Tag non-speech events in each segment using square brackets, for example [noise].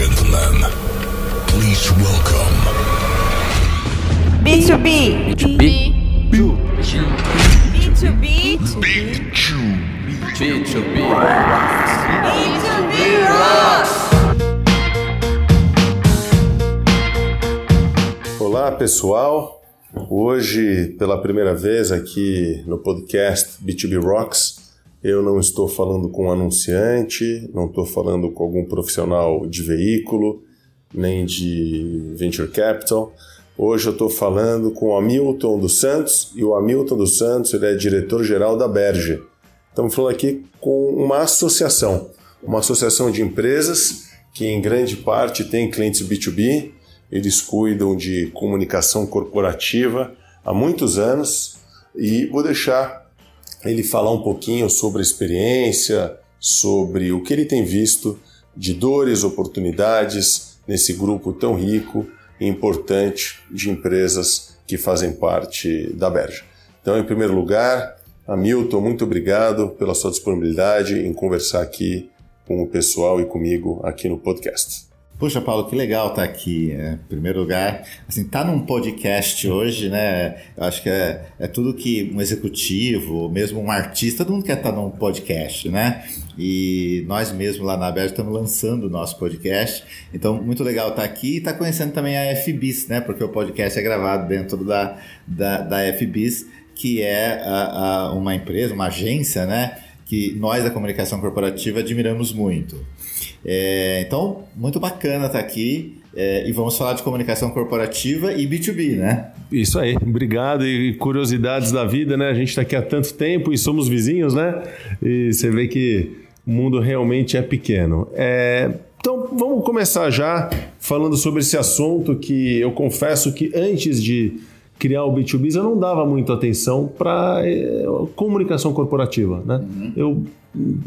gentlemen, please welcome B2B. B2B. B2B. Big Chew. B2B. B2B Rocks. Olá pessoal, hoje pela primeira vez aqui no podcast B2B Rocks, eu não estou falando com um anunciante, não estou falando com algum profissional de veículo, nem de venture capital. Hoje eu estou falando com o Hamilton dos Santos e o Hamilton dos Santos ele é diretor-geral da Berge. Estamos falando aqui com uma associação, uma associação de empresas que em grande parte tem clientes B2B, eles cuidam de comunicação corporativa há muitos anos e vou deixar ele falar um pouquinho sobre a experiência, sobre o que ele tem visto de dores, oportunidades nesse grupo tão rico e importante de empresas que fazem parte da Berja. Então, em primeiro lugar, Hamilton, muito obrigado pela sua disponibilidade em conversar aqui com o pessoal e comigo aqui no podcast. Poxa, Paulo, que legal estar aqui. É, em primeiro lugar, assim, tá num podcast hoje, né? Eu acho que é, é tudo que um executivo, mesmo um artista, todo mundo quer estar num podcast, né? E nós mesmos lá na Aberta estamos lançando o nosso podcast. Então, muito legal estar aqui e estar conhecendo também a FBIS, né? Porque o podcast é gravado dentro da, da, da FBIS, que é a, a, uma empresa, uma agência, né? Que nós da comunicação corporativa admiramos muito. É, então, muito bacana estar aqui. É, e vamos falar de comunicação corporativa e B2B, né? Isso aí, obrigado. E curiosidades da vida, né? A gente está aqui há tanto tempo e somos vizinhos, né? E você vê que o mundo realmente é pequeno. É, então, vamos começar já falando sobre esse assunto que eu confesso que antes de criar o B2B, eu não dava muita atenção para é, comunicação corporativa. Né? Uhum. Eu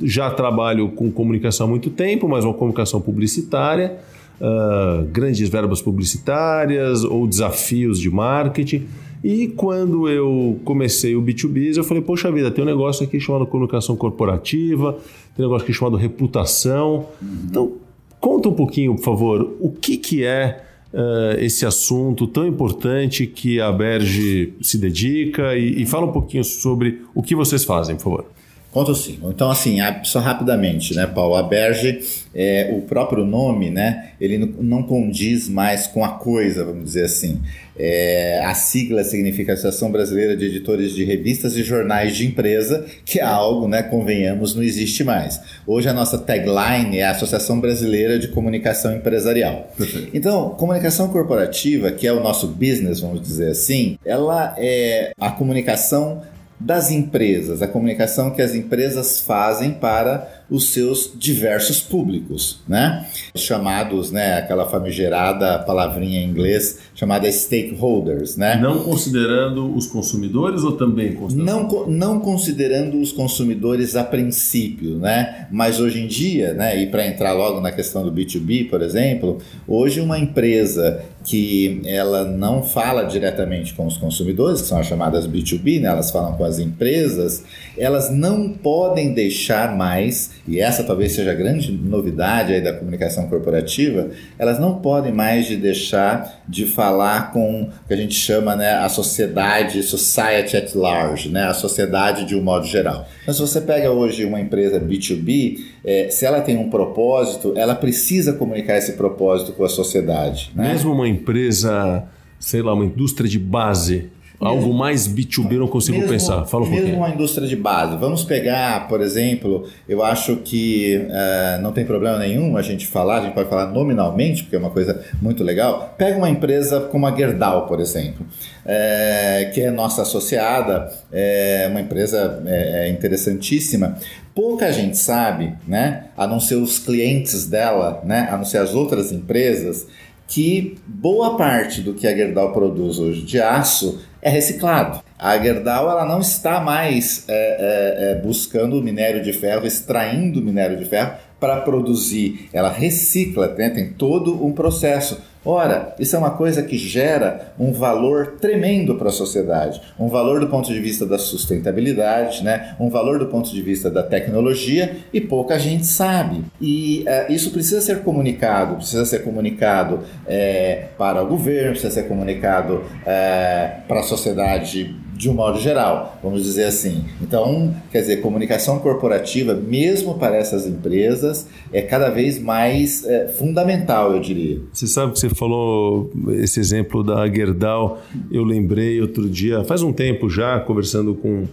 já trabalho com comunicação há muito tempo, mas uma comunicação publicitária, uh, grandes verbas publicitárias ou desafios de marketing. E quando eu comecei o B2B, eu falei, poxa vida, tem um negócio aqui chamado comunicação corporativa, tem um negócio aqui chamado reputação. Uhum. Então, conta um pouquinho, por favor, o que, que é uh, esse assunto tão importante que a Berge se dedica e, e fala um pouquinho sobre o que vocês fazem, por favor. Conto sim. Então, assim, só rapidamente, né, Paulo? A Berge, é, o próprio nome, né, ele não condiz mais com a coisa, vamos dizer assim. É, a sigla significa Associação Brasileira de Editores de Revistas e Jornais de Empresa, que é algo, né, convenhamos, não existe mais. Hoje a nossa tagline é a Associação Brasileira de Comunicação Empresarial. Perfeito. Então, comunicação corporativa, que é o nosso business, vamos dizer assim, ela é a comunicação das empresas, a comunicação que as empresas fazem para os seus diversos públicos, né? Chamados, né, aquela famigerada palavrinha em inglês chamada stakeholders, né? Não considerando os consumidores ou também considerando? Não, não considerando os consumidores a princípio, né? Mas hoje em dia, né, e para entrar logo na questão do B2B, por exemplo, hoje uma empresa que ela não fala diretamente com os consumidores, que são as chamadas B2B, né? elas falam com as empresas, elas não podem deixar mais e essa talvez seja a grande novidade aí da comunicação corporativa, elas não podem mais de deixar de falar com o que a gente chama né, a sociedade, society at large, né, a sociedade de um modo geral. Então, se você pega hoje uma empresa B2B, é, se ela tem um propósito, ela precisa comunicar esse propósito com a sociedade. Né? Mesmo uma empresa, sei lá, uma indústria de base, Algo mais B2B eu não consigo mesmo, pensar. Fala um mesmo pouquinho. uma indústria de base. Vamos pegar, por exemplo, eu acho que uh, não tem problema nenhum a gente falar, a gente pode falar nominalmente, porque é uma coisa muito legal. Pega uma empresa como a Gerdau, por exemplo, é, que é nossa associada, é uma empresa é, interessantíssima. Pouca gente sabe, né, a não ser os clientes dela, né, a não ser as outras empresas, que boa parte do que a Gerdau produz hoje de aço é reciclado. A Gerdau ela não está mais é, é, é, buscando minério de ferro, extraindo minério de ferro para produzir. Ela recicla, né? tem todo um processo Ora, isso é uma coisa que gera um valor tremendo para a sociedade, um valor do ponto de vista da sustentabilidade, né? um valor do ponto de vista da tecnologia e pouca gente sabe. E uh, isso precisa ser comunicado, precisa ser comunicado é, para o governo, precisa ser comunicado é, para a sociedade de um modo geral, vamos dizer assim. Então, quer dizer, comunicação corporativa, mesmo para essas empresas, é cada vez mais é, fundamental, eu diria. Você sabe que você falou esse exemplo da Gerdau, eu lembrei outro dia, faz um tempo já, conversando com o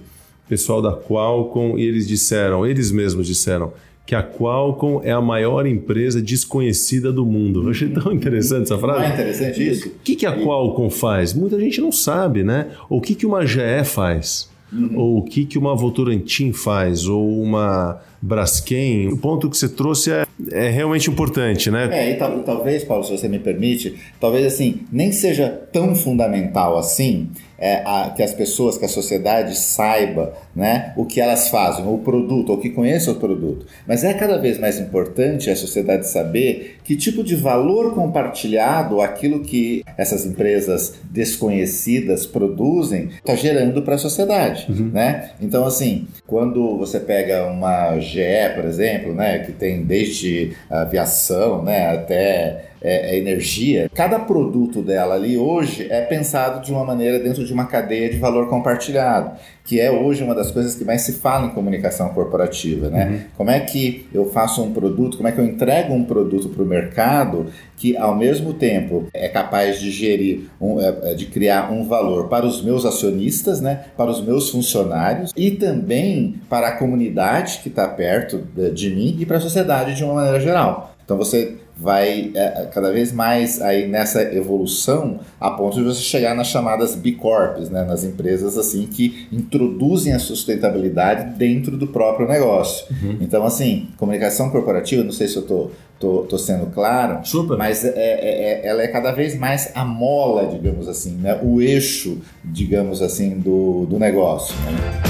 pessoal da Qualcomm, e eles disseram, eles mesmos disseram, que a Qualcomm é a maior empresa desconhecida do mundo. Eu achei tão interessante essa frase. Não é interessante isso? O que, que a Qualcomm faz? Muita gente não sabe, né? O que, que uma GE faz? Uhum. Ou o que, que uma Votorantim faz? Ou uma Braskem? O ponto que você trouxe é, é realmente importante, né? É, e tal, talvez, Paulo, se você me permite, talvez assim, nem seja tão fundamental assim é, a, que as pessoas, que a sociedade saiba né, o que elas fazem, o produto, ou que conheça o produto. Mas é cada vez mais importante a sociedade saber que tipo de valor compartilhado aquilo que essas empresas desconhecidas produzem está gerando para a sociedade. Uhum. Né? Então, assim, quando você pega uma GE, por exemplo, né, que tem desde aviação né, até é, é, energia, cada produto dela ali hoje é pensado de uma maneira dentro de uma cadeia de valor compartilhado, que é hoje uma das coisas que mais se fala em comunicação corporativa, né? Uhum. Como é que eu faço um produto, como é que eu entrego um produto para o mercado que ao mesmo tempo é capaz de gerir, um, é, é, de criar um valor para os meus acionistas, né? Para os meus funcionários e também para a comunidade que está perto de mim e para a sociedade de uma maneira geral. Então você vai é, cada vez mais aí nessa evolução a ponto de você chegar nas chamadas B Corps, né, nas empresas assim que introduzem a sustentabilidade dentro do próprio negócio. Uhum. Então assim, comunicação corporativa, não sei se eu tô tô, tô sendo claro, Super. mas é, é, é, ela é cada vez mais a mola, digamos assim, né, o eixo, digamos assim, do, do negócio. Né?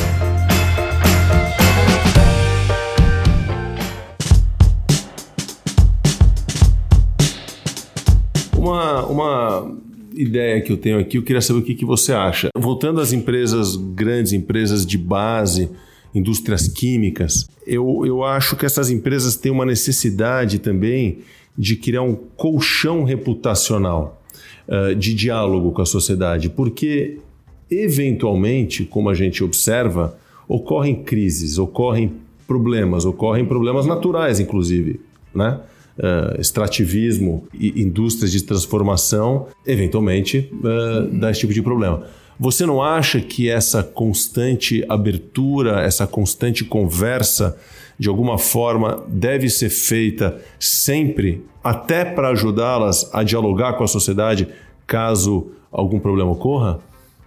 Uma, ideia que eu tenho aqui, eu queria saber o que, que você acha. Voltando às empresas grandes, empresas de base, indústrias químicas, eu, eu acho que essas empresas têm uma necessidade também de criar um colchão reputacional uh, de diálogo com a sociedade, porque eventualmente, como a gente observa, ocorrem crises, ocorrem problemas, ocorrem problemas naturais, inclusive, né? Uh, extrativismo e indústrias de transformação, eventualmente uh, dá esse tipo de problema. Você não acha que essa constante abertura, essa constante conversa, de alguma forma, deve ser feita sempre, até para ajudá-las a dialogar com a sociedade caso algum problema ocorra?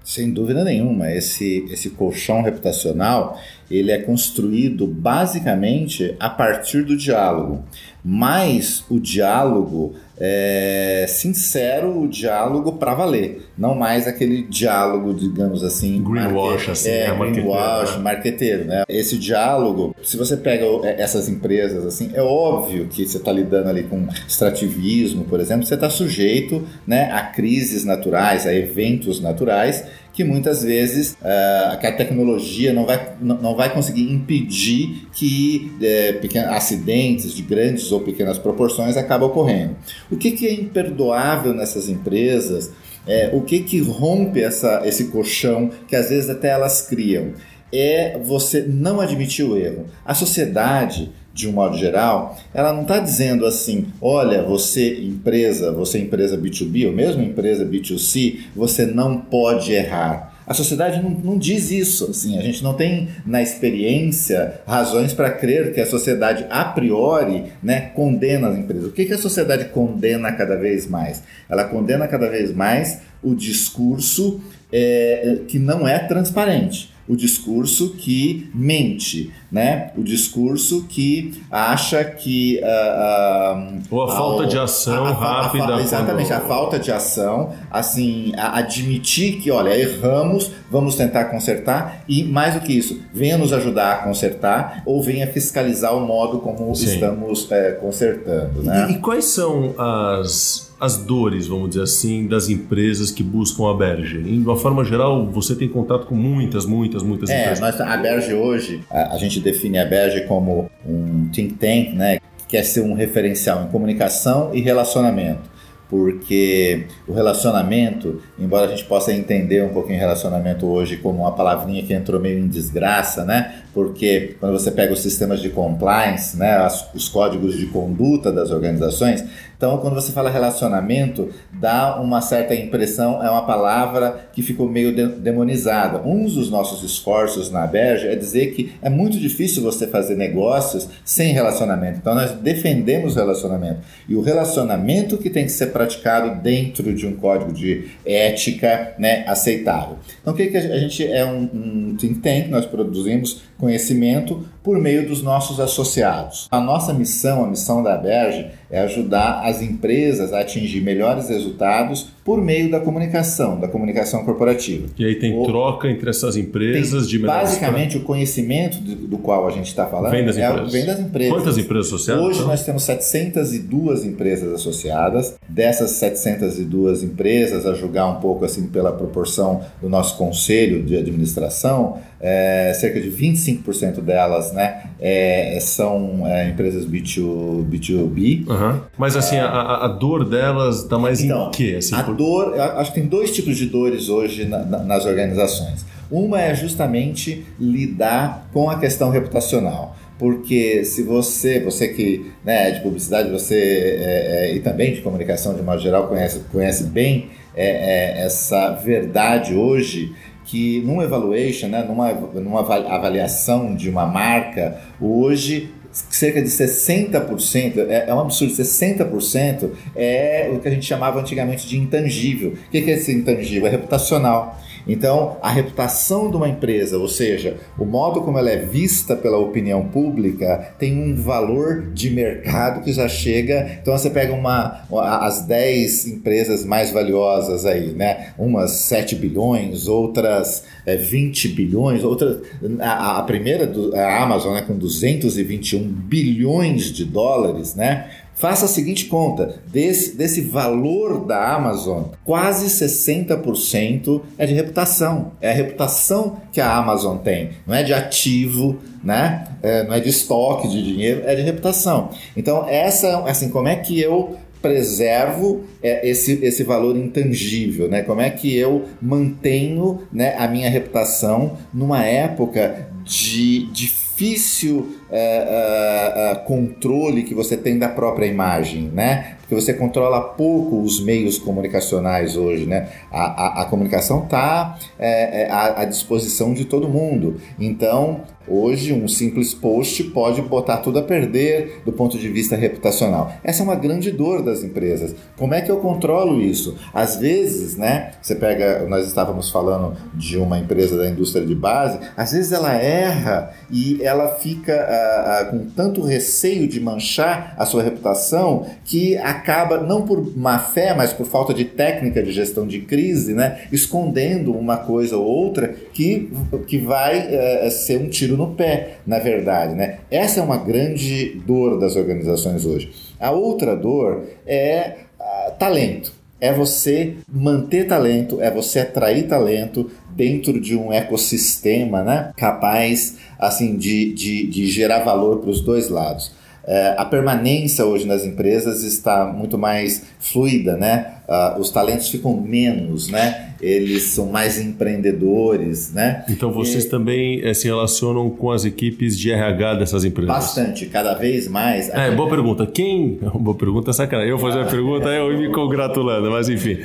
Sem dúvida nenhuma, esse, esse colchão reputacional ele é construído basicamente a partir do diálogo, mas o diálogo é sincero, o diálogo para valer, não mais aquele diálogo, digamos assim, greenwash, assim, é, né? greenwash, marqueteiro, né? Esse diálogo, se você pega é, essas empresas assim, é óbvio que você está lidando ali com extrativismo, por exemplo, você está sujeito, né, a crises naturais, a eventos naturais que muitas vezes uh, a tecnologia não vai, não vai conseguir impedir que uh, pequenos acidentes de grandes ou pequenas proporções acabem ocorrendo. O que, que é imperdoável nessas empresas? É, o que, que rompe essa, esse colchão que às vezes até elas criam? É você não admitir o erro. A sociedade de um modo geral, ela não está dizendo assim, olha, você empresa, você empresa B2B ou mesmo empresa B2C, você não pode errar. A sociedade não, não diz isso, assim, a gente não tem na experiência razões para crer que a sociedade a priori né, condena as empresas. O que, que a sociedade condena cada vez mais? Ela condena cada vez mais o discurso é, que não é transparente o discurso que mente, né? O discurso que acha que uh, uh, ou a falta de ação a, a, rápida, a, exatamente quando... a falta de ação, assim, admitir que, olha, erramos, vamos tentar consertar e mais do que isso, venha nos ajudar a consertar ou venha fiscalizar o modo como Sim. estamos é, consertando, né? E, e quais são as as dores, vamos dizer assim, das empresas que buscam a Berge? De uma forma geral, você tem contato com muitas, muitas, muitas é, empresas. Nós, a Berge hoje, a, a, gente define a Berge como um think tank, né? Que quer ser um referencial em comunicação e relacionamento porque o relacionamento, embora a gente possa entender um pouquinho relacionamento hoje como uma palavrinha que entrou meio em desgraça, né? Porque quando você pega os sistemas de compliance, né, os códigos de conduta das organizações, então, quando você fala relacionamento, dá uma certa impressão, é uma palavra que ficou meio de demonizada. Um dos nossos esforços na Berge é dizer que é muito difícil você fazer negócios sem relacionamento. Então, nós defendemos o relacionamento. E o relacionamento que tem que ser praticado dentro de um código de ética né, aceitável. Então, o que, que a gente é um, um think tank, nós produzimos conhecimento por meio dos nossos associados. A nossa missão, a missão da Berge, é ajudar as empresas a atingir melhores resultados por meio da comunicação, da comunicação corporativa. E aí tem o, troca entre essas empresas de Basicamente, o conhecimento do, do, qual a gente está falando vem das, é, empresas. vem das empresas. Quantas empresas associadas? Hoje então? nós temos 702 empresas associadas. Dessas 702 empresas, a julgar um pouco assim pela proporção do nosso conselho de administração, é, cerca de 25% delas né, é, são é, empresas B2, B2B. Uhum. Mas assim, a, a, dor delas está mais então, em quê? Assim, a por... dor, acho que tem dois tipos de dores hoje na, na, nas organizações. Uma é justamente lidar com a questão reputacional porque se você, você que né, é de publicidade, você é, é, e também de comunicação de modo geral conhece, conhece bem é, é essa verdade hoje que num evaluation, né, numa, numa avaliação de uma marca, hoje cerca de 60%, é, é um absurdo, 60% é o que a gente chamava antigamente de intangível. O que é esse intangível? É reputacional. Então, a reputação de uma empresa, ou seja, o modo como ela é vista pela opinião pública, tem um valor de mercado que já chega. Então, você pega uma, as 10 empresas mais valiosas aí, né? Umas 7 bilhões, outras é, 20 bilhões, outras. A, a primeira, a Amazon, né, com 221 bilhões de dólares, né? Faça a seguinte conta: desse, desse valor da Amazon, quase 60% é de reputação. É a reputação que a Amazon tem. Não é de ativo, né? É, não é de estoque de dinheiro, é de reputação. Então, essa, assim, como é que eu preservo é, esse, esse valor intangível, né? Como é que eu mantenho né, a minha reputação numa época de difícil é, é, é, controle que você tem da própria imagem, né? Porque você controla pouco os meios comunicacionais hoje, né? A, a, a comunicação está é, é, à, à disposição de todo mundo. Então, Hoje, um simples post pode botar tudo a perder do ponto de vista reputacional. Essa é uma grande dor das empresas. Como é que eu controlo isso? Às vezes, né? Você pega, nós estávamos falando de uma empresa da indústria de base, às vezes ela erra e ela fica ah, ah, com tanto receio de manchar a sua reputação que acaba, não por má fé, mas por falta de técnica de gestão de crise, né? Escondendo uma coisa ou outra que, que vai eh, ser um tiro no pé, na verdade. Né? Essa é uma grande dor das organizações hoje. A outra dor é uh, talento. É você manter talento, é você atrair talento dentro de um ecossistema né, capaz assim de, de, de gerar valor para os dois lados. É, a permanência hoje nas empresas está muito mais fluida, né? Uh, os talentos ficam menos, né? Eles são mais empreendedores, né? Então vocês e... também é, se relacionam com as equipes de RH dessas empresas? Bastante, cada vez mais. É, [laughs] boa pergunta. Quem? Boa pergunta, sacanagem. Eu fazer a pergunta, eu me congratulando, mas enfim.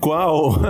Qual,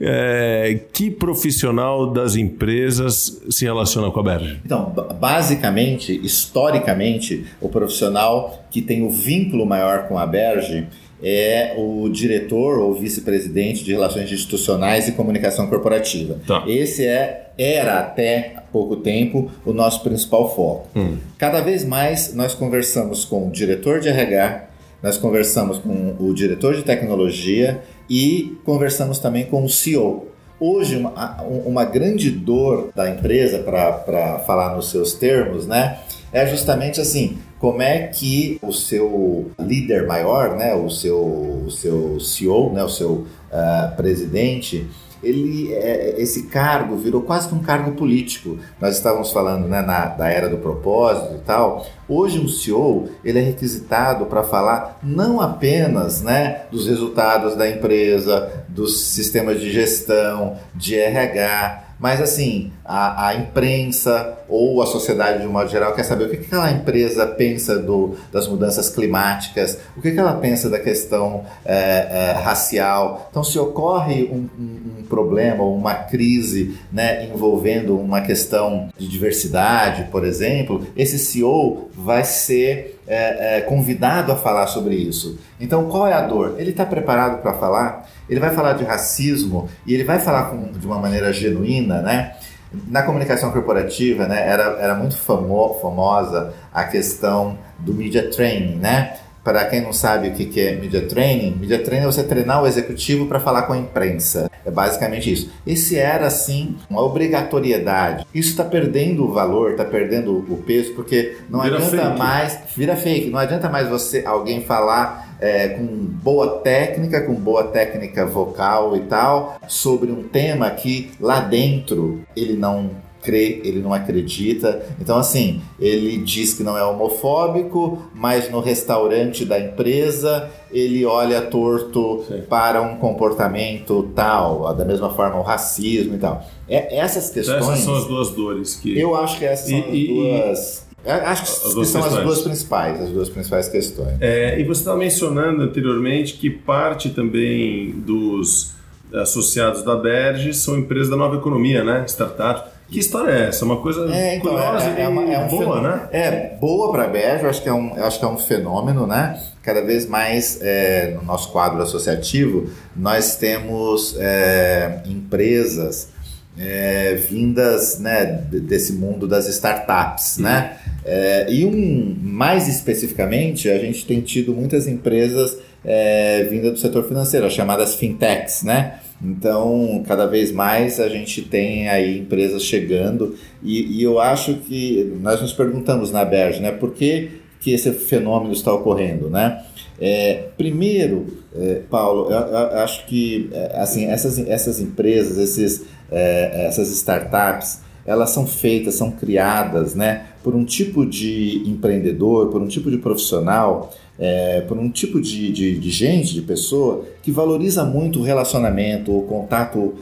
é, [laughs] que profissional das empresas se relaciona com a Berge? Então, basicamente, historicamente, o profissional que tem o vínculo maior com a Berge é o diretor ou vice-presidente de Relações Institucionais e Comunicação Corporativa. Tá. Esse é, era até pouco tempo o nosso principal foco. Hum. Cada vez mais nós conversamos com o diretor de RH, nós conversamos com o diretor de tecnologia e conversamos também com o CEO. Hoje, uma, uma grande dor da empresa, para falar nos seus termos, né? é justamente assim, como é que o seu líder maior, né, o seu, o seu CEO, né, o seu uh, presidente, ele, é, esse cargo virou quase que um cargo político. Nós estávamos falando né, na, da era do propósito e tal. Hoje um CEO ele é requisitado para falar não apenas né, dos resultados da empresa, dos sistemas de gestão, de RH, mas assim, a, a, imprensa ou a sociedade de um modo geral quer saber o que, que aquela empresa pensa do, das mudanças climáticas, o que, que ela pensa da questão é, é, racial. Então, se ocorre um, um, um problema ou uma crise né, envolvendo uma questão de diversidade, por exemplo, esse CEO vai ser é, é, convidado a falar sobre isso. Então, qual é a dor? Ele está preparado para falar? Ele vai falar de racismo e ele vai falar com, de uma maneira genuína, né? Na comunicação corporativa, né, era, era muito famo, famosa a questão do media training, né? Para quem não sabe o que é media training, media training é você treinar o executivo para falar com a imprensa. É basicamente isso. Esse era, assim, uma obrigatoriedade. Isso está perdendo o valor, está perdendo o peso, porque não vira adianta fake. mais. Vira fake. Não adianta mais você alguém falar é, com boa técnica, com boa técnica vocal e tal, sobre um tema que lá dentro ele não crê, ele não acredita. Então, assim, ele diz que não é homofóbico, mas no restaurante da empresa ele olha torto Sim. para um comportamento tal, da mesma forma o racismo e tal. É, essas questões. Então essas são as duas dores que. Eu acho que essas são e, as duas. E... Acho que, que são as duas principais, as duas principais questões. É, e você estava mencionando anteriormente que parte também dos associados da Berge são empresas da nova economia, né? Startups. Que história é essa? Uma coisa é, então, curiosa é, é, uma, é um boa, fenômeno, né? É, boa para a Bege, acho que é um, acho que é um fenômeno, né? Cada vez mais é, no nosso quadro associativo, nós temos é, empresas é, vindas né, desse mundo das startups, uhum. né? É, e um, mais especificamente, a gente tem tido muitas empresas vindas do setor financeiro, as chamadas fintechs, né? Então, cada vez mais a gente tem aí empresas chegando e, e eu acho que nós nos perguntamos na Berge, né, por que, que esse fenômeno está ocorrendo, né? É, primeiro, é, Paulo, eu, eu, acho que é, assim essas, essas empresas, esses, é, essas startups, elas são feitas, são criadas, né, por um tipo de empreendedor, por um tipo de profissional é, por um tipo de, de, de, gente, de pessoa, que valoriza muito o relacionamento, o contato uh,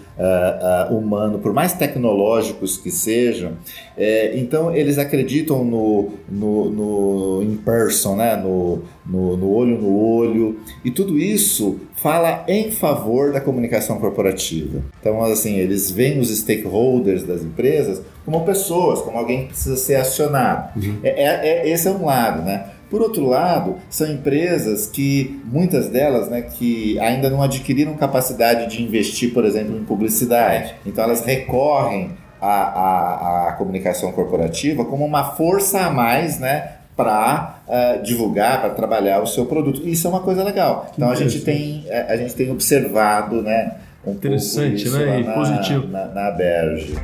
uh, humano, por mais tecnológicos que sejam. É, então, eles acreditam no, no, no in person, né? no, no, no olho no olho, e tudo isso fala em favor da comunicação corporativa. Então, assim, eles veem os stakeholders das empresas como pessoas, como alguém que precisa ser acionado. Uhum. É, é, é, esse é um lado, né? Por outro lado, são empresas que, muitas delas, né, que ainda não adquiriram capacidade de investir, por exemplo, em publicidade. Então elas recorrem à, à, à comunicação corporativa como uma força a mais, né, para uh, eh, divulgar, para trabalhar o seu produto. Isso é uma coisa legal. Então a gente tem, eh, a gente tem observado, né, um Interessante, né? E na, positivo. Na, na Berge.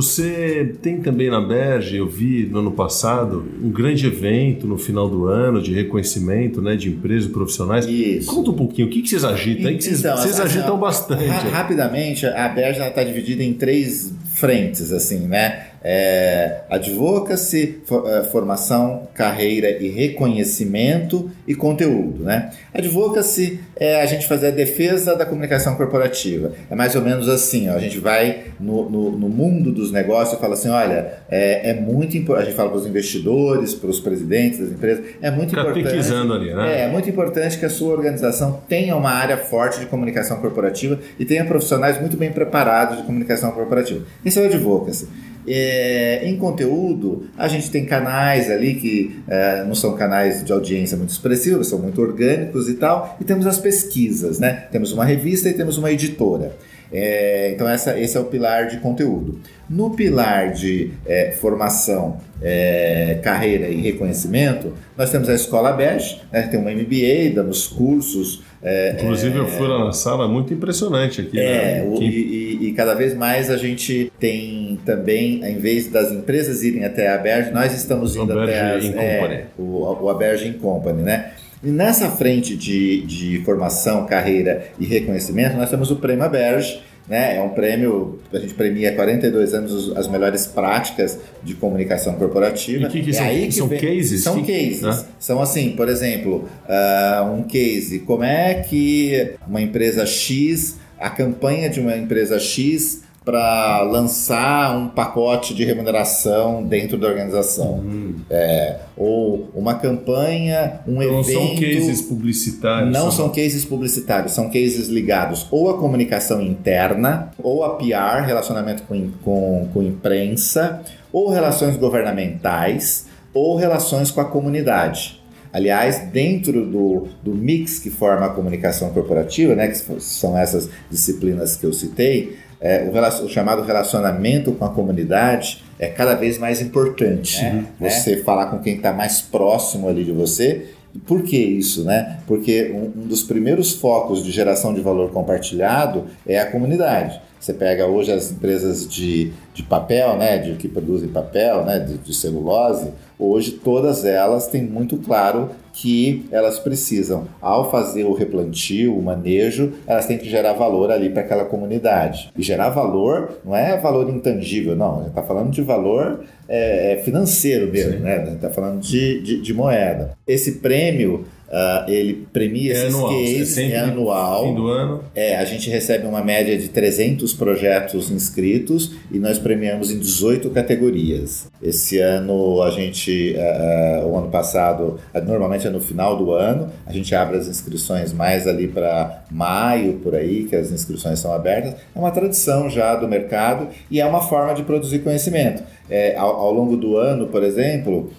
Você tem também na Berge, eu vi no ano passado, um grande evento no final do ano de reconhecimento né, de empresas profissionais. Isso. Conta um pouquinho, o que, que vocês agitam? Então, vocês, vocês assim, agitam bastante. Rapidamente, a Berge está dividida em três frentes, assim, né? É, advocacy, é, formação, carreira e reconhecimento e conteúdo. Né? Advocacy é a gente fazer a defesa da comunicação corporativa. É mais ou menos assim, ó, a gente vai no, no, no mundo dos negócios e fala assim, olha, é, é muito importante, a gente fala para os investidores, para os presidentes das empresas, é muito Fica importante. Ali, né? É, é muito importante que a sua organização tenha uma área forte de comunicação corporativa e tenha profissionais muito bem preparados de comunicação corporativa. Esse é o advocacy. É, em conteúdo, a gente tem canais ali que é, não são canais de audiência muito expressivos, são muito orgânicos e tal, e temos as pesquisas, né? Temos uma revista e temos uma editora. É, então, essa, esse é o pilar de conteúdo. No pilar de é, formação, é, carreira e reconhecimento, nós temos a Escola BES, né, tem uma MBA, damos cursos É, Inclusive, é, eu fui lá na sala, muito impressionante aqui. É, né? o- Que- e, e- cada vez mais a gente tem também, em vez das empresas irem até a Aberge, nós estamos indo Aberge até as, é, o, o Aberge Company, né? E nessa frente de, de formação, carreira e reconhecimento, nós temos o Prêmio Aberge, né? É um prêmio, a gente premia há 42 anos os- as melhores práticas de comunicação corporativa. E que que é são? aí São cases? São Que- cases. né? São assim, por exemplo, ah, um case, como é que uma empresa X, a campanha de uma empresa X para lançar um pacote de remuneração dentro da organização. Hum. É, ou uma campanha, um Não evento. são cases publicitários. Não são cases publicitários, são cases ligados ou à comunicação interna, ou a PR, relacionamento com, com, com imprensa, ou relações governamentais, ou relações com a comunidade. Aliás, dentro do, do mix que forma a comunicação corporativa, né, que são essas disciplinas que eu citei, é, o, relacion- o chamado relacionamento com a comunidade é cada vez mais importante. né? Você falar com quem está mais próximo ali de você. Por que isso, né? Porque um, um dos primeiros focos de geração de valor compartilhado é a comunidade. Você pega hoje as empresas de, de papel, né, de, que produzem papel, né, de, de celulose, hoje todas elas têm muito claro que elas precisam, ao fazer o replantio, o manejo, elas têm que gerar valor ali para aquela comunidade. E gerar valor não é valor intangível, não. A gente está falando de valor é, é financeiro mesmo, né? Está falando de, de, de moeda. Esse prêmio, ah, ele premia É esses anual. cases, sempre é anual. Fim do ano. É, a gente recebe uma média de 300 projetos inscritos e nós premiamos em 18 categorias. Esse ano a gente, eh, eh, o ano passado, normalmente é no final do ano, a gente abre as inscrições mais ali para maio, por aí, que as inscrições são abertas. É uma tradição já do mercado e é uma forma de produzir conhecimento. É, ao, ao longo do ano, por exemplo,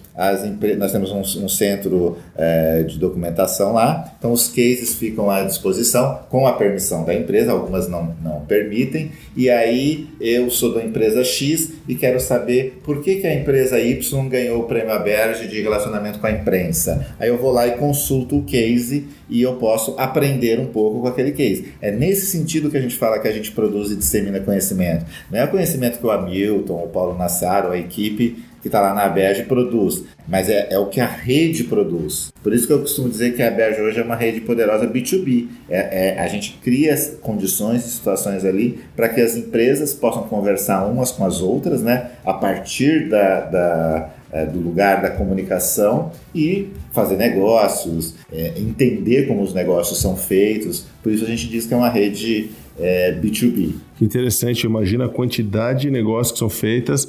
nós temos um, um centro eh, de documentação lá, então os cases ficam à disposição com a permissão da empresa, algumas não, não permitem, e aí eu sou da empresa X e quero saber por que, que a empresa Y ganhou o prêmio Aberge de relacionamento com a imprensa. Aí eu vou lá e consulto o case e eu posso aprender um pouco com aquele case. É nesse sentido que a gente fala que a gente produz e dissemina conhecimento. Não é o conhecimento que o Hamilton, o Paulo Nassar, ou a equipe que está lá na Aberge produz, mas é, é o que a rede produz. Por isso que eu costumo dizer que a Aberge hoje é uma rede poderosa B2B. É, é- a gente cria condições e situações ali para que as empresas possam conversar umas com as outras, né, a partir da, da, é, do lugar da comunicação e fazer negócios, é, entender como os negócios são feitos. Por isso a gente diz que é uma rede é, B2B. Que interessante. Imagina a quantidade de negócios que são feitas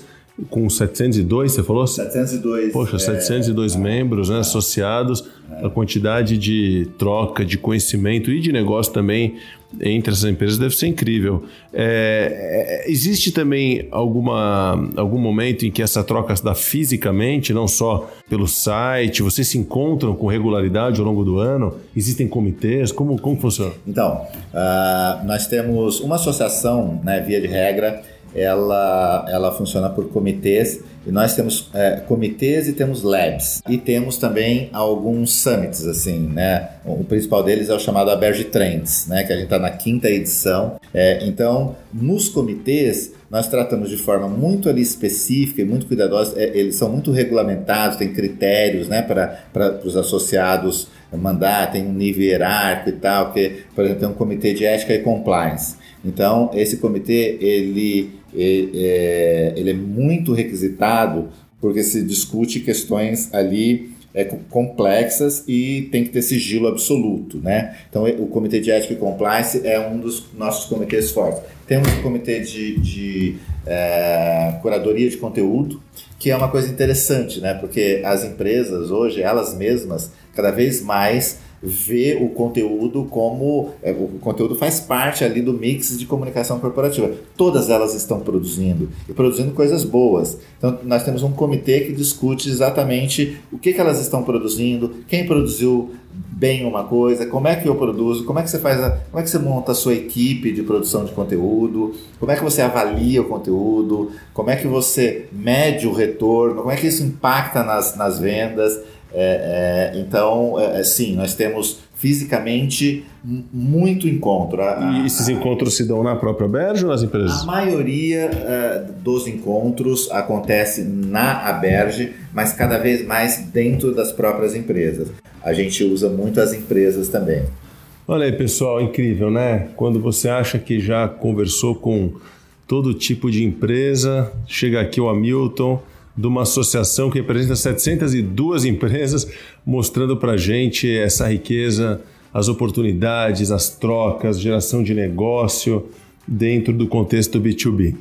com 702, você falou? 702. Poxa, é, 702 membros né, associados, a quantidade de troca, de conhecimento e de negócio também entre essas empresas deve ser incrível. É, é, existe também alguma, algum momento em que essa troca se dá fisicamente, não só pelo site, vocês se encontram com regularidade ao longo do ano? Existem comitês? Como, como funciona? Então, ah, nós temos uma associação, né, via de regra, ela, ela funciona por comitês e nós temos é, comitês e temos labs e temos também alguns summits assim, né? O principal deles é o chamado Aberge Trends, né? Que a gente está na quinta edição. É, então, nos comitês nós tratamos de forma muito ali específica e muito cuidadosa. É, eles são muito regulamentados, tem critérios, né? Para os associados mandar, tem um nível hierárquico e tal, que, por exemplo, tem um comitê de ética e compliance. Então, esse comitê, ele, ele, é, ele é muito requisitado porque se discute questões ali é, complexas e tem que ter sigilo absoluto, né? Então, o Comitê de Ética e Compliance é um dos nossos comitês fortes. Temos o Comitê de, de é, Curadoria de Conteúdo, que é uma coisa interessante, né? Porque as empresas hoje, elas mesmas, cada vez mais vê o conteúdo como é, o conteúdo faz parte ali do mix de comunicação corporativa. Todas elas estão produzindo e produzindo coisas boas. Então nós temos um comitê que discute exatamente o que, que elas estão produzindo, quem produziu bem uma coisa, como é que eu produzo, como é que você faz, a, como é que você monta a sua equipe de produção de conteúdo, como é que você avalia o conteúdo, como é que você mede o retorno, como é que isso impacta nas, nas vendas. É, é, então, é, sim, nós temos fisicamente muito encontro. A, e esses encontros se dão na própria Berge ou nas empresas? A maioria uh, dos encontros acontece na Aberge, mas cada vez mais dentro das próprias empresas. A gente usa muito as empresas também. Olha aí, pessoal, incrível, né? Quando você acha que já conversou com todo tipo de empresa, chega aqui o Hamilton de uma associação que representa 702 empresas, mostrando para gente essa riqueza, as oportunidades, as trocas, geração de negócio dentro do contexto B2B.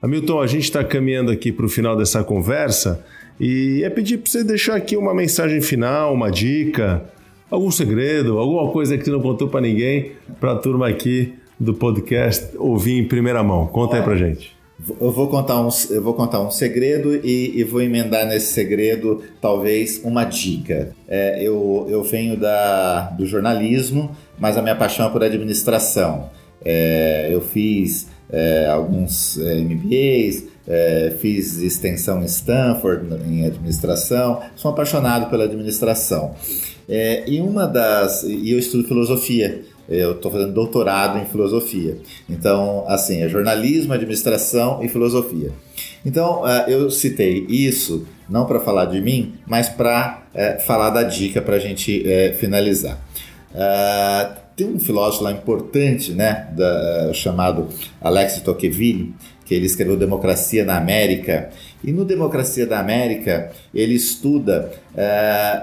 Hamilton, a gente está caminhando aqui para o final dessa conversa e é pedir para você deixar aqui uma mensagem final, uma dica, algum segredo, alguma coisa que você não contou para ninguém, para a turma aqui do podcast ouvir em primeira mão. Conta aí para gente. Eu vou contar um, eu vou contar um segredo e, e vou emendar nesse segredo talvez uma dica. É, eu, eu venho da, do jornalismo, mas a minha paixão é por administração. É, eu fiz é, alguns é, MBAs, é, fiz extensão em Stanford em administração, sou apaixonado pela administração. É, e uma das. E eu estudo filosofia eu estou fazendo doutorado em filosofia. Então, assim, é jornalismo, administração e filosofia. Então, uh, eu citei isso não para falar de mim, mas para uh, é, falar da dica para a gente uh, finalizar. tem um filósofo lá importante, né, da, chamado Alex Tocqueville, que ele escreveu Democracia na América. E no Democracia da América, ele estuda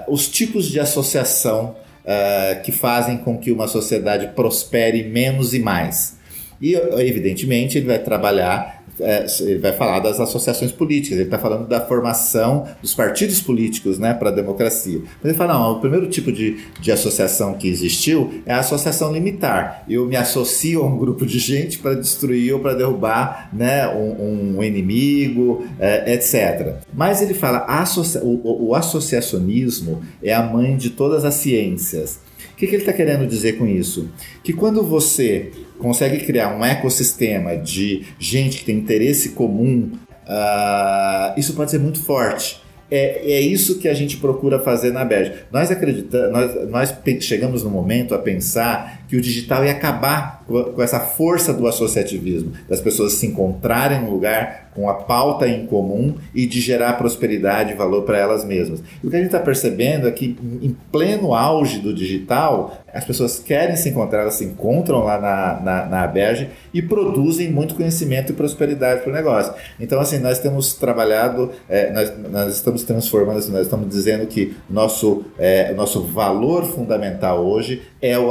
os tipos de associação uh, que fazem com que uma sociedade prospere menos e mais. E, evidentemente, ele vai trabalhar é, ele vai falar das associações políticas, ele está falando da formação dos partidos políticos né, para a democracia. Mas ele fala: não, o primeiro tipo de, de associação que existiu é a associação limitar. Eu me associo a um grupo de gente para destruir ou para derrubar né, um, um inimigo, é, etc. Mas ele fala: associa o, o associacionismo é a mãe de todas as ciências. O que, que ele está querendo dizer com isso? Que quando você consegue criar um ecossistema de gente que tem interesse comum, uh, isso pode ser muito forte. É, é isso que a gente procura fazer na Berge. Nós acreditamos, nós, nós chegamos no momento a pensar que o digital ia acabar com essa força do associativismo, das pessoas se encontrarem no lugar com a pauta em comum e de gerar prosperidade e valor para elas mesmas. E o que a gente está percebendo é que, em pleno auge do digital, as pessoas querem se encontrar, elas se encontram lá na, na, na Aberge e produzem muito conhecimento e prosperidade para o negócio. Então, assim, nós temos trabalhado, é, nós, nós estamos transformando, assim, nós estamos dizendo que nosso, é, nosso valor fundamental hoje é o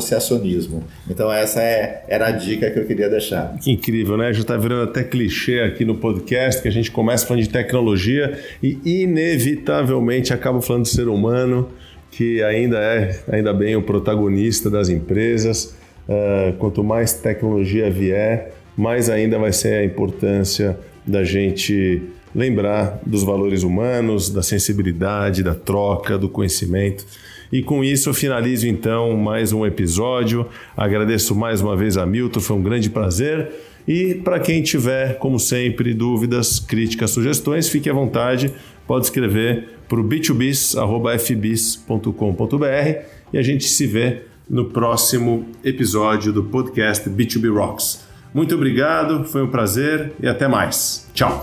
associacionismo. Então, essa é, era a dica que eu queria deixar. Que incrível, né? Já está virando até clichê aqui no podcast, que a gente começa falando de tecnologia e inevitavelmente acaba falando de ser humano, que ainda é, ainda bem, o protagonista das empresas. Uh, quanto mais tecnologia vier, mais ainda vai ser a importância da gente lembrar dos valores humanos, da sensibilidade, da troca, do conhecimento. E com isso eu finalizo então mais um episódio. Agradeço mais uma vez a Milton, foi um grande prazer. E para quem tiver, como sempre, dúvidas, críticas, sugestões, fique à vontade, pode escrever para o b2bis.fbis.com.br e a gente se vê no próximo episódio do podcast B2B Rocks. Muito obrigado, foi um prazer e até mais. Tchau!